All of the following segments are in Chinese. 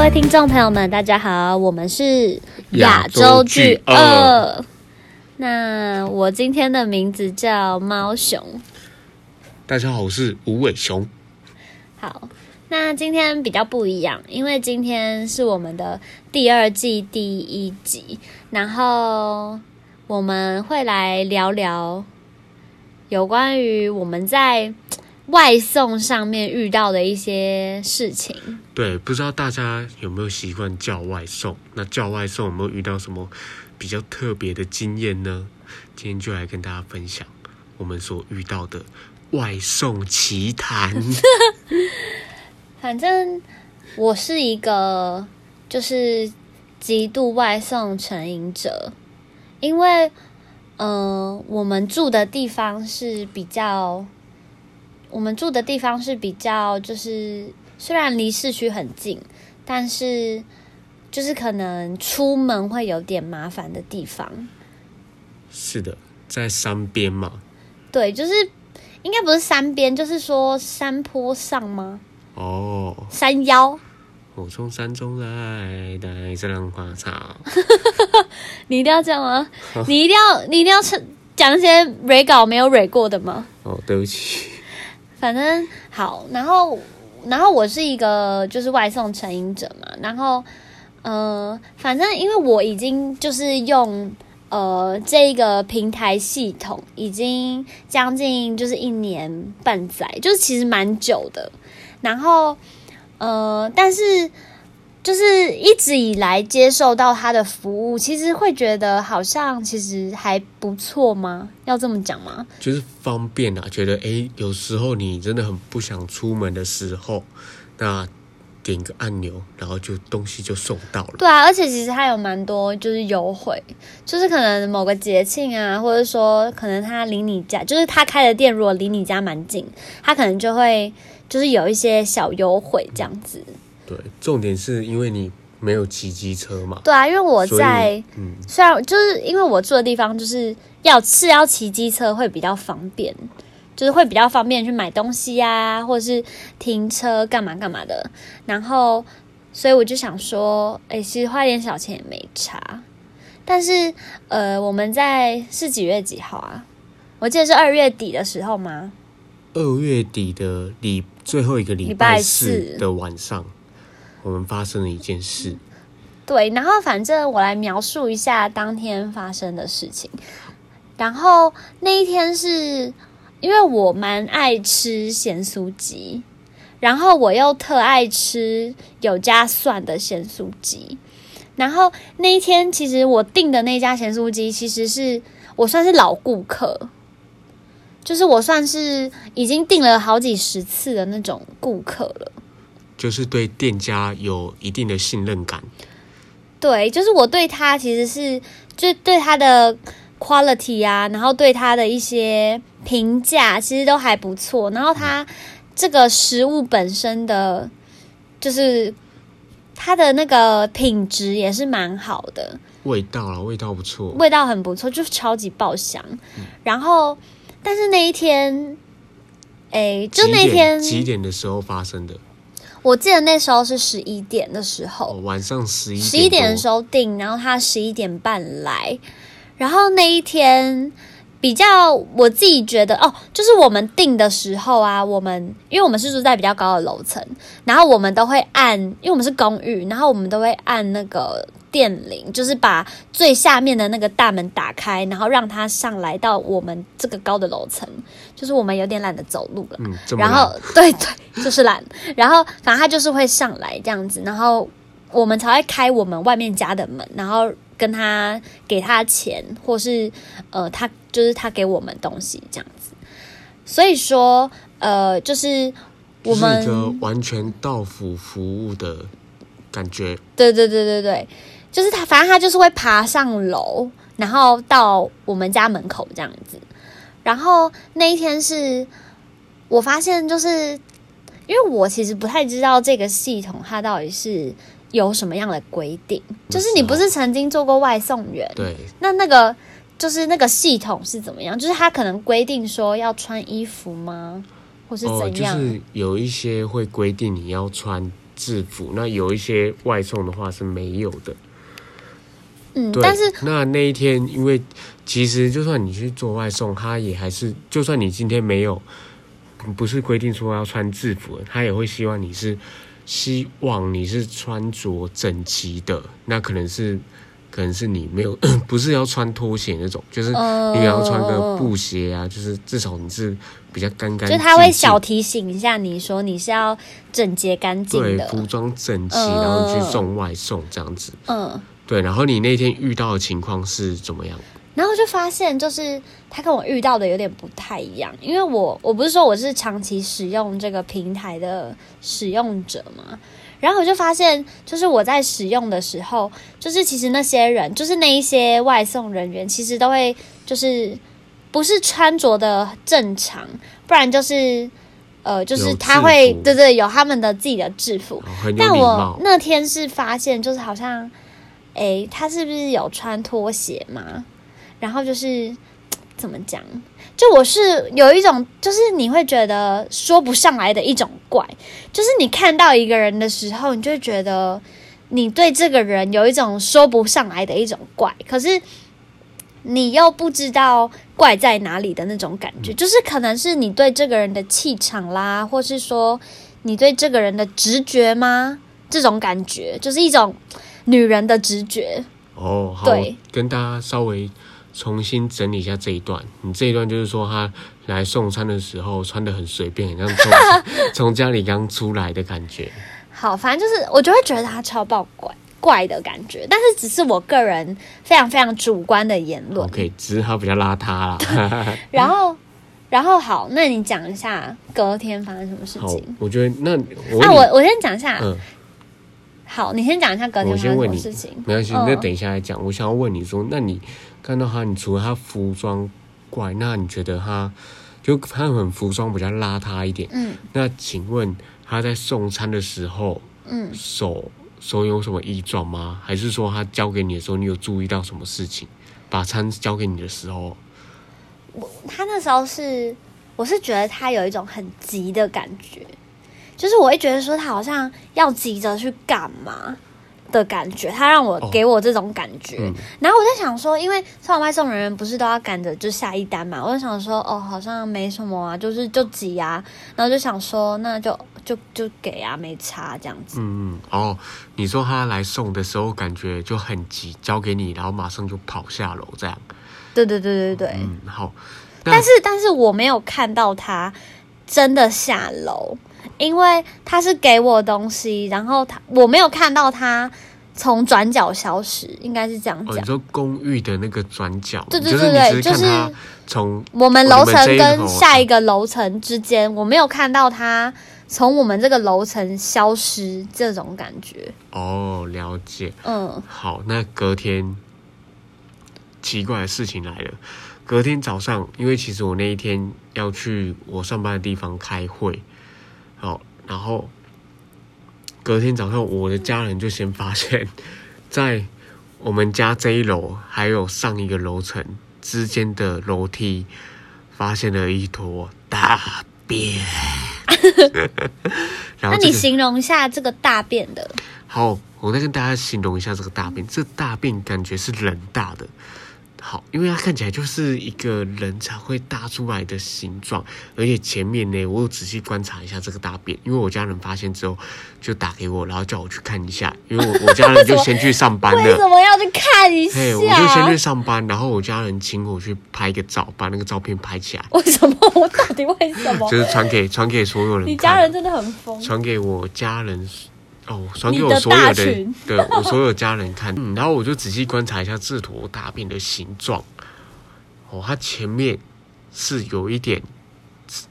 位听众朋友们，大家好，我们是亚洲巨鳄。那我今天的名字叫猫熊。大家好，我是无尾熊。好，那今天比较不一样，因为今天是我们的第二季第一集，然后我们会来聊聊有关于我们在外送上面遇到的一些事情。对，不知道大家有没有习惯叫外送？那叫外送有没有遇到什么比较特别的经验呢？今天就来跟大家分享我们所遇到的外送奇谈。反正我是一个就是极度外送成瘾者，因为嗯、呃我们住的地方是比较，我们住的地方是比较就是虽然离市区很近，但是就是可能出门会有点麻烦的地方。是的，在山边嘛。对，就是应该不是山边，就是说山坡上吗？哦，山腰。我从山中来，带着浪花草。你一定要这样吗？你一定要你一定要讲讲一些蕊稿没有蕊过的吗？哦，对不起。反正好，然后然后我是一个就是外送成瘾者嘛，然后呃，反正因为我已经就是用呃这个平台系统已经将近就是一年半载，就是其实蛮久的，然后呃，但是。就是一直以来接受到他的服务，其实会觉得好像其实还不错吗？要这么讲吗？就是方便啊，觉得诶，有时候你真的很不想出门的时候，那点个按钮，然后就东西就送到了。对啊，而且其实他有蛮多就是优惠，就是可能某个节庆啊，或者说可能他离你家，就是他开的店如果离你家蛮近，他可能就会就是有一些小优惠这样子。对，重点是因为你没有骑机车嘛。对啊，因为我在嗯，虽然就是因为我住的地方就是要是要骑机车会比较方便，就是会比较方便去买东西呀、或者是停车干嘛干嘛的。然后，所以我就想说，哎、其实花点小钱也没差。但是，呃，我们在是几月几号啊？我记得是二月底的时候吗？二月底的礼最后一个礼礼拜四的晚上，我们发生了一件事。对，然后反正我来描述一下当天发生的事情。然后那一天是因为我蛮爱吃咸酥鸡，然后我又特爱吃有加蒜的咸酥鸡。然后那一天其实我订的那家咸酥鸡，其实是我算是老顾客，就是我算是已经订了好几十次的那种顾客了。就是对店家有一定的信任感，对，就是我对他其实是就对他的 quality 啊，然后对他的一些评价其实都还不错。然后他这个食物本身的，就是它的那个品质也是蛮好的，味道啊，味道不错。味道很不错，就超级爆香。然后，但是那一天，哎，就那天，几点的时候发生的？我记得那时候是十一点的时候，哦，晚上十一十一点的时候，候订，然后他十一点半来，然后那一天比较我自己觉得哦，就是我们订的时候啊，我们因为我们是住在比较高的楼层，然后我们都会按，因为我们是公寓，然后我们都会按那个电铃，就是把最下面的那个大门打开，然后让他上来到我们这个高的楼层，就是我们有点懒得走路了。嗯，然后 对对，就是懒。然后反正他就是会上来这样子，然后我们才会开我们外面家的门，然后跟他给他钱，或是呃，他就是他给我们东西这样子。所以说，呃，就是我就是们一 个完全到府服务的感觉。对对对对对，就是他，反正他就是会爬上楼，然后到我们家门口这样子。然后那一天是我发现，就是因为我其实不太知道这个系统它到底是有什么样的规定。就是你不是曾经做过外送员，对，那那个就是那个系统是怎么样？就是他可能规定说要穿衣服吗，或是哦，就怎样？是有一些会规定你要穿制服，那有一些外送的话是没有的。嗯，对，但是那那一天，因为其实就算你去做外送，他也还是，就算你今天没有，不是规定说要穿制服，他也会希望你是希望你是穿着整齐的，那可能是。可能是你没有，不是要穿拖鞋那种，就是嗯你要穿个布鞋啊，就是至少你是比较干干净净。就他会小提醒一下你说你是要整洁干净的，对服装整齐，嗯然后你去送外送这样子。嗯，对，然后你那天遇到的情况是怎么样？然后就发现就是他跟我遇到的有点不太一样，因为我我不是说我是长期使用这个平台的使用者嘛，然后我就发现就是我在使用的时候，就是其实那些人就是那一些外送人员，其实都会就是不是穿着的正常，不然就是呃就是他会对对有他们的自己的制服，哦但我。那天是发现，就是好像，诶，他是不是有穿拖鞋嘛？然后就是怎么讲？就我是有一种，就是你会觉得说不上来的一种怪，就是你看到一个人的时候，你就会觉得你对这个人有一种说不上来的一种怪，可是你又不知道怪在哪里的那种感觉，就是可能是你对这个人的气场啦，或是说你对这个人的直觉吗？这种感觉就是一种女人的直觉。哦，好对，跟大家稍微重新整理一下这一段。你这一段就是说他来送餐的时候穿的很随便，很像从 从家里刚出来的感觉。好，反正就是我就会觉得他超爆怪怪的感觉，但是只是我个人非常非常主观的言论。OK，只是他比较邋遢啦。然后，然后好，那你讲一下隔天发生什么事情？，我觉得那我那、我我先讲一下。嗯，好，你先讲一下隔天发生什我先问你么事情。没关系，嗯那等一下来讲。我想要问你说，那你看到他，你除了他服装怪，那你觉得他就他很服装比较邋遢一点？嗯那请问他在送餐的时候，嗯，手手有什么异状吗？还是说他交给你的时候，你有注意到什么事情？把餐交给你的时候，我他那时候是，我是觉得他有一种很急的感觉，就是我会觉得说他好像要急着去干嘛的感觉，他让我、哦给我这种感觉。嗯然后我在想说，因为送外送人员不是都要赶着就下一单嘛，我就想说，哦，好像没什么啊，就是就急啊，然后就想说，那就就就给啊，没差这样子。嗯嗯，哦，你说他来送的时候感觉就很急，交给你，然后马上就跑下楼这样。对对对对对。嗯，好。但是但是我没有看到他真的下楼，因为他是给我东西，然后他我没有看到他从转角消失，应该是这样哦，讲你。说公寓的那个转角，对对对对就是从我们楼层跟下一个楼层之间，我没有看到他从我们这个楼层消失这种感觉。哦了解。嗯好，那隔天奇怪的事情来了。隔天早上，因为其实我那一天要去我上班的地方开会，好，然后隔天早上，我的家人就先发现，在我们家这一楼还有上一个楼层之间的楼梯，发现了一坨大便。然那你形容一下这个大便的，好，我再跟大家形容一下这个大便。这大便感觉是人大的，好，因为它看起来就是一个人才会搭出来的形状，而且前面呢，我有仔细观察一下这个大便，因为我家人发现之后就打给我，然后叫我去看一下，因为我 我家人就先去上班了为什。么要去看一嘿，我就先去？上班，然后我家人请我去拍一个照，把那个照片拍起来，为什么？我到底为什么？就是传给传给所有人。你家人真的很疯。传给我家人，哦，传给我所有的对我所有家人看，嗯，然后我就仔细观察一下这坨大便的形状，哦，它前面是有一点，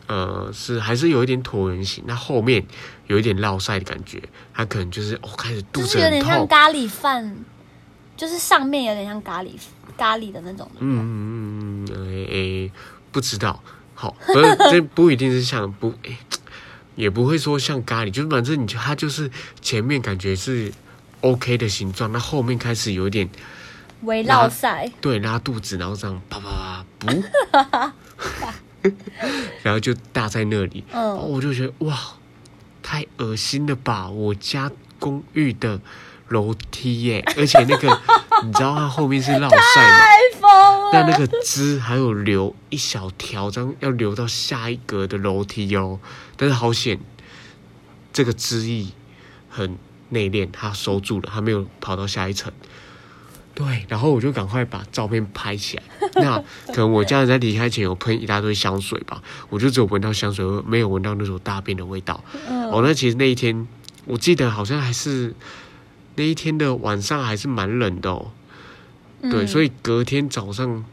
呃，是还是有一点椭圆形，那后面有一点落晒的感觉，它可能就是哦开始肚就是有子很痛，点像咖喱饭，就是上面有点像咖喱咖喱的那种。嗯嗯嗯嗯，诶、诶，不知道，好，不是这不一定是像不诶、也不会说像咖喱，就是反正你就它就是前面感觉是 OK 的形状，那后面开始有一点围绕赛，对拉肚子，然后这样啪啪啪不，然后就大在那里，嗯，我就觉得哇，太恶心了吧！我家公寓的楼梯耶，而且那个 你知道它后面是绕晒吗？太疯了！那那个汁还有流一小条，这样要流到下一格的楼梯哦。但是好险，这个知意很内敛，他收住了，他没有跑到下一层。对，然后我就赶快把照片拍起来。那可能我家人在离开前有喷一大堆香水吧，我就只有闻到香水味，没有闻到那种大便的味道。嗯哦，那其实那一天，我记得好像还是那一天的晚上还是蛮冷的哦。对，所以以隔天早上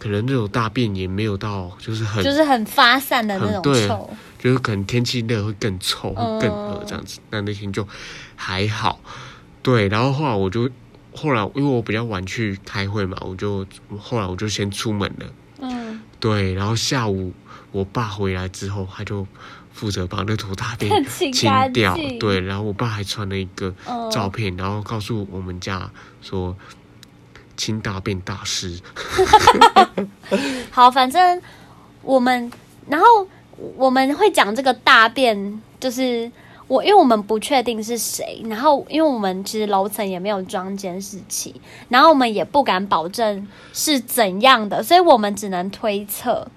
可能那种大便也没有到，就是很就是很发散的那种臭。就是可能天气热会更臭，会更恶嗯这样子。那那天就还好，对。然后后来我就后来因为我比较晚去开会嘛，我就后来我就先出门了。嗯，对，然后下午我爸回来之后，他就负责把那坨大便 清掉。净对，然后我爸还传了一个嗯照片，然后告诉我们家说清大便大师。好，反正我们，然后我们会讲这个大便，就是我，因为我们不确定是谁，然后因为我们其实楼层也没有装监视器，然后我们也不敢保证是怎样的，所以我们只能推测。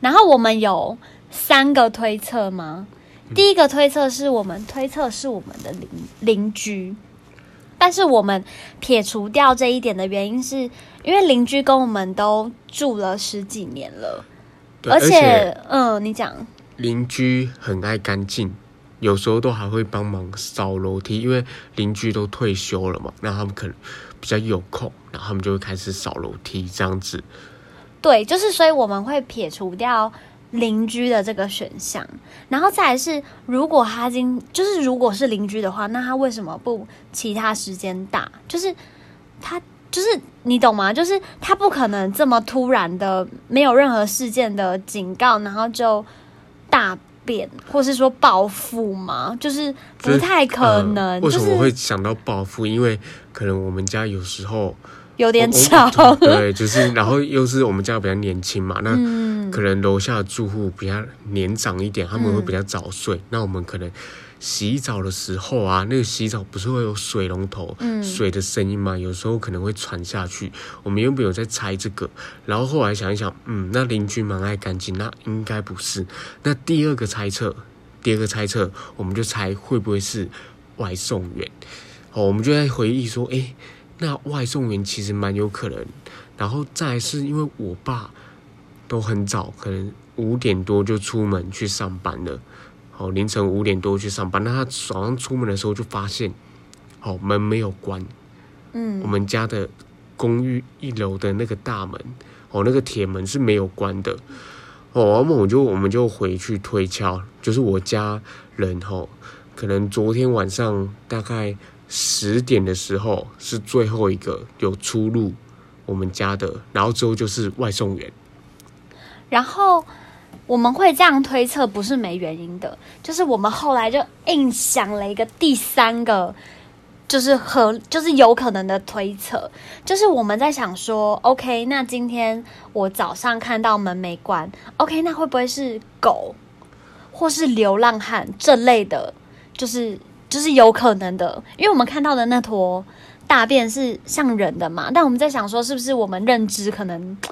然后我们有三个推测吗？第一个推测是我们推测是我们的邻邻居，但是我们撇除掉这一点的原因是，因为邻居跟我们都住了十几年了，对而且，嗯，你讲，邻居很爱干净，有时候都还会帮忙扫楼梯，因为邻居都退休了嘛，那他们可能比较有空，然后他们就会开始扫楼梯这样子。对，就是所以我们会撇除掉邻居的这个选项，然后再来是，如果他今就是如果是邻居的话，那他为什么不其他时间打？就是他就是你懂吗？就是他不可能这么突然的没有任何事件的警告，然后就大便，或是说报复吗？就是不太可能，呃为什么就是会想到报复？因为可能我们家有时候有点我吵。对，就是然后又是我们家比较年轻嘛，那嗯，可能楼下的住户比较年长一点，他们会比较早睡。那我们可能洗澡的时候啊，那个洗澡不是会有水龙头、嗯水的声音吗？有时候可能会传下去。我们原本有在猜这个，然后后来想一想，嗯，那邻居蛮爱干净，那应该不是。那第二个猜测，第二个猜测，我们就猜会不会是外送员？哦，我们就在回忆说，诶，那外送员其实蛮有可能。然后再来是因为我爸都很早，可能五点多就出门去上班了。哦，凌晨五点多去上班，那他早上出门的时候就发现，哦，门没有关，嗯我们家的公寓一楼的那个大门，哦，那个铁门是没有关的。哦，然后我就我们就回去推敲，就是我家人哦，可能昨天晚上大概十点的时候是最后一个有出入我们家的，然后之后就是外送员。然后我们会这样推测，不是没原因的，就是我们后来就硬想了一个第三个，就是和就是有可能的推测，就是我们在想说，OK，那今天我早上看到门没关，OK，那会不会是狗或是流浪汉这类的，就是就是有可能的，因为我们看到的那坨大便是像人的嘛，但我们在想说，是不是我们认知可能。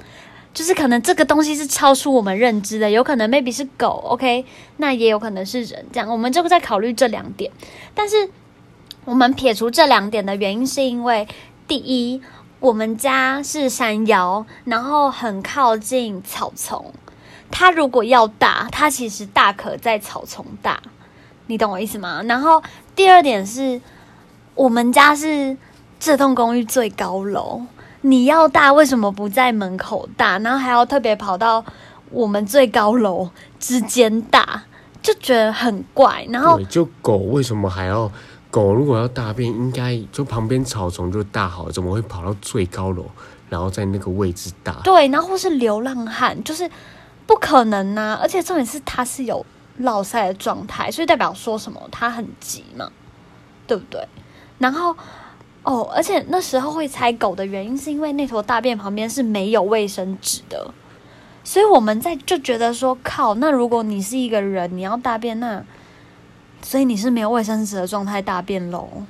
就是可能这个东西是超出我们认知的，有可能 maybe 是狗，OK，那也有可能是人，这样我们就在考虑这两点。但是我们撇除这两点的原因，是因为第一，我们家是山腰，然后很靠近草丛，它如果要大，它其实大可在草丛大，你懂我意思吗？然后第二点是我们家是这栋公寓最高楼。你要大，为什么不在门口大？然后还要特别跑到我们最高楼之间大，就觉得很怪。然后对，就狗为什么还要？狗如果要大便，应该就旁边草丛就大好了，怎么会跑到最高楼，然后在那个位置大？对，然后或是流浪汉，就是不可能呐、而且重点是它是有落塞的状态，所以代表说什么他很急嘛，对不对？然后哦，而且那时候会猜狗的原因，是因为那坨大便旁边是没有卫生纸的，所以我们在就觉得说，靠，那如果你是一个人，你要大便，那所以你是没有卫生纸的状态大便喽？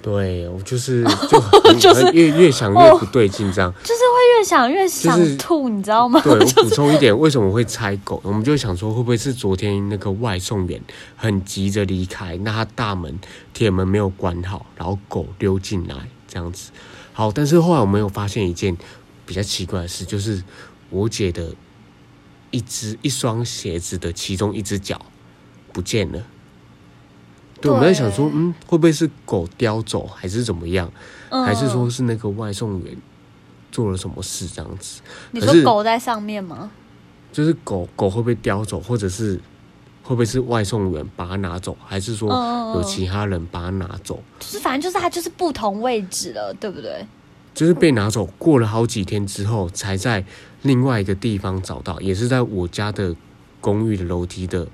对我就是 就很就是越越想越不对劲，这样。就是会越想越想就是吐，你知道吗？对我补充一点，为什么会拆狗？我们就想说，会不会是昨天那个外送员很急着离开，那他大门铁门没有关好，然后狗溜进来这样子。好，但是后来我们有发现一件比较奇怪的事，就是我姐的一只一双鞋子的其中一只脚不见了。对，我们在想说，嗯，会不会是狗叼走，还是怎么样？嗯还是说是那个外送员做了什么事这样子？你说狗在上面吗？就是狗狗会不会叼走，或者是会不会是外送员把它拿走，还是说有其他人把它拿走？就是反正就是它就是不同位置了，对不对？就是被拿走，过了好几天之后，才在另外一个地方找到，也是在我家的公寓的楼梯的，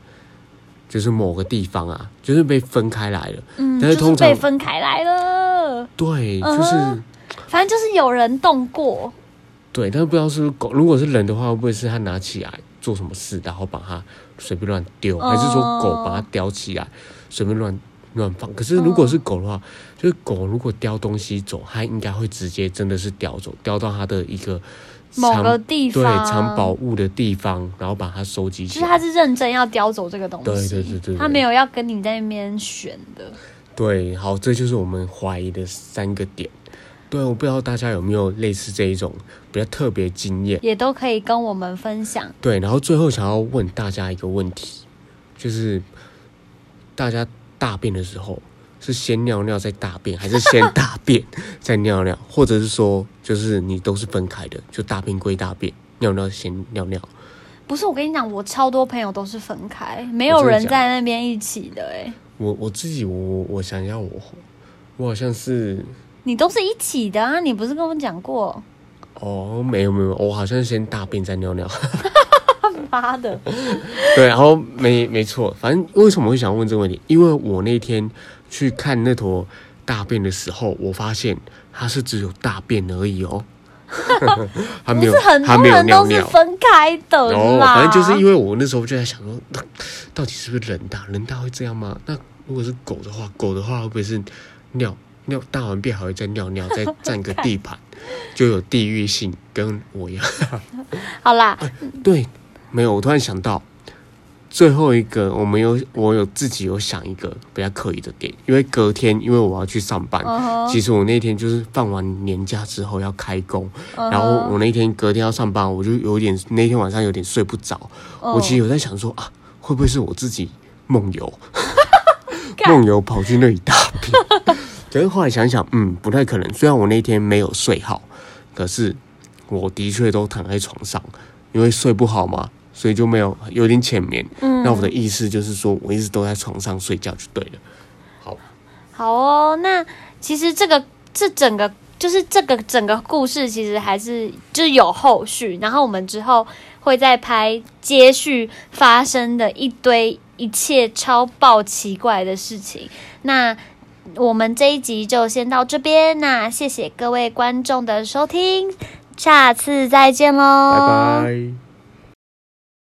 就是某个地方啊，就是被分开来了。嗯，但是通常就是被分开来了。对，嗯就是、反正就是有人动过，对，但是不知道是狗。如果是人的话，会不会是他拿起来做什么事，然后把它随便乱丢，还是说狗把它叼起来随便乱乱放？可是如果是狗的话，就是狗如果叼东西走，它应该会直接真的是叼走，叼到它的一个某藏个地方对藏宝物的地方，然后把它收集起来。就是他是认真要叼走这个东西，对对对对对他没有要跟你在那边选的。对，好，这就是我们怀疑的三个点。对，我不知道大家有没有类似这一种比较特别经验。也都可以跟我们分享。对，然后最后想要问大家一个问题，就是大家大便的时候是先尿尿再大便，还是先大便 再尿尿，或者是说就是你都是分开的，就大便归大便，尿尿先尿尿。不是我跟你讲，我超多朋友都是分开，没有人在那边一起的、欸。哎，我我自己我我我想一下我，我好像是你都是一起的啊，你不是跟我讲过？哦没有没有，我好像是先大便再尿尿。妈的，对，然后没没错，反正为什么会想问这个问题？因为我那天去看那坨大便的时候，我发现它是只有大便而已哦，它没有它没有尿尿。分开的哦，啦。反正就是因为我那时候就在想说，那到底是不是人大？人大会这样吗？那如果是狗的话，狗的话会不会是尿尿大完便还会再尿尿，再占个地盘，就有地域性，跟我一样。好啦，对，没有，我突然想到最后一个，我们有我有自己有想一个比较刻意的点，因为隔天因为我要去上班，其实我那天就是放完年假之后要开工，然后我那天隔天要上班，我就有点那天晚上有点睡不着，嗯我其实有在想说啊，会不会是我自己梦游，梦游跑去那里大便？可是后来想想，嗯，不太可能。虽然我那天没有睡好，可是我的确都躺在床上，因为睡不好嘛，所以就没有有点浅眠。嗯那我的意思就是说，我一直都在床上睡觉就对了。好，好哦，那其实这个这整个就是这个整个故事，其实还是就是有后续，然后我们之后会再拍接续发生的一堆一切超爆奇怪的事情。那我们这一集就先到这边，那谢谢各位观众的收听，下次再见喽，拜拜。